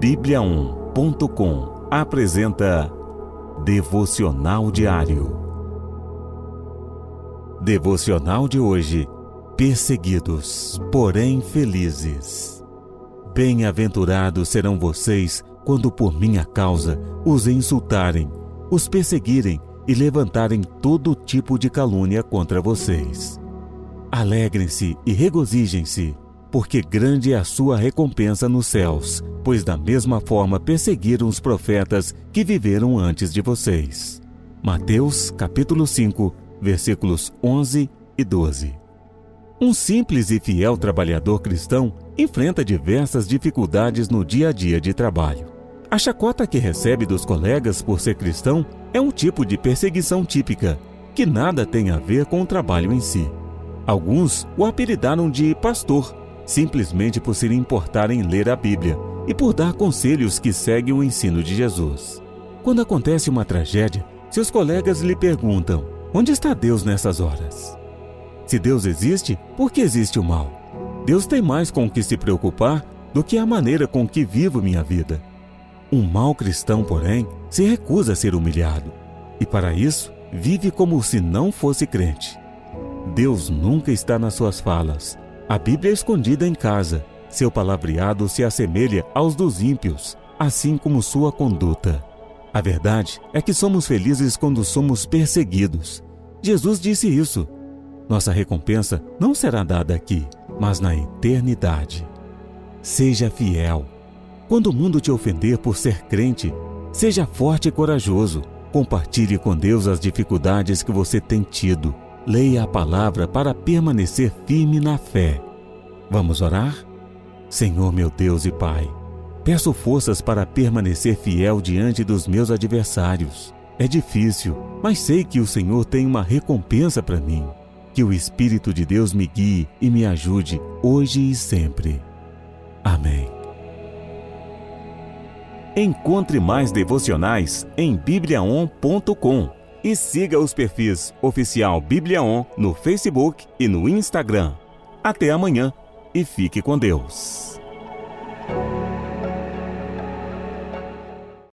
Bíblia1.com apresenta Devocional Diário. Devocional de hoje. Perseguidos, porém felizes. Bem-aventurados serão vocês quando por minha causa os insultarem, os perseguirem e levantarem todo tipo de calúnia contra vocês. Alegrem-se e regozijem-se, porque grande é a sua recompensa nos céus, pois da mesma forma perseguiram os profetas que viveram antes de vocês. Mateus capítulo 5, versículos 11 e 12. Um simples e fiel trabalhador cristão enfrenta diversas dificuldades no dia a dia de trabalho. A chacota que recebe dos colegas por ser cristão é um tipo de perseguição típica, que nada tem a ver com o trabalho em si. Alguns o apelidaram de pastor, simplesmente por se importar em ler a Bíblia e por dar conselhos que seguem o ensino de Jesus. Quando acontece uma tragédia, seus colegas lhe perguntam: onde está Deus nessas horas? Se Deus existe, por que existe o mal? Deus tem mais com o que se preocupar do que a maneira com que vivo minha vida. Um mau cristão, porém, se recusa a ser humilhado e, para isso, vive como se não fosse crente. Deus nunca está nas suas falas. A Bíblia é escondida em casa. Seu palavreado se assemelha aos dos ímpios, assim como sua conduta. A verdade é que somos felizes quando somos perseguidos. Jesus disse isso. Nossa recompensa não será dada aqui, mas na eternidade. Seja fiel. Quando o mundo te ofender por ser crente, seja forte e corajoso. Compartilhe com Deus as dificuldades que você tem tido. Leia a palavra para permanecer firme na fé. Vamos orar? Senhor meu Deus e Pai, Peço forças para permanecer fiel diante dos meus adversários. É difícil, mas sei que o Senhor tem uma recompensa para mim. Que o Espírito de Deus me guie e me ajude hoje e sempre. Amém. Encontre mais devocionais em bibliaon.com e siga os perfis oficial Bibliaon no Facebook e no Instagram. Até amanhã e fique com Deus.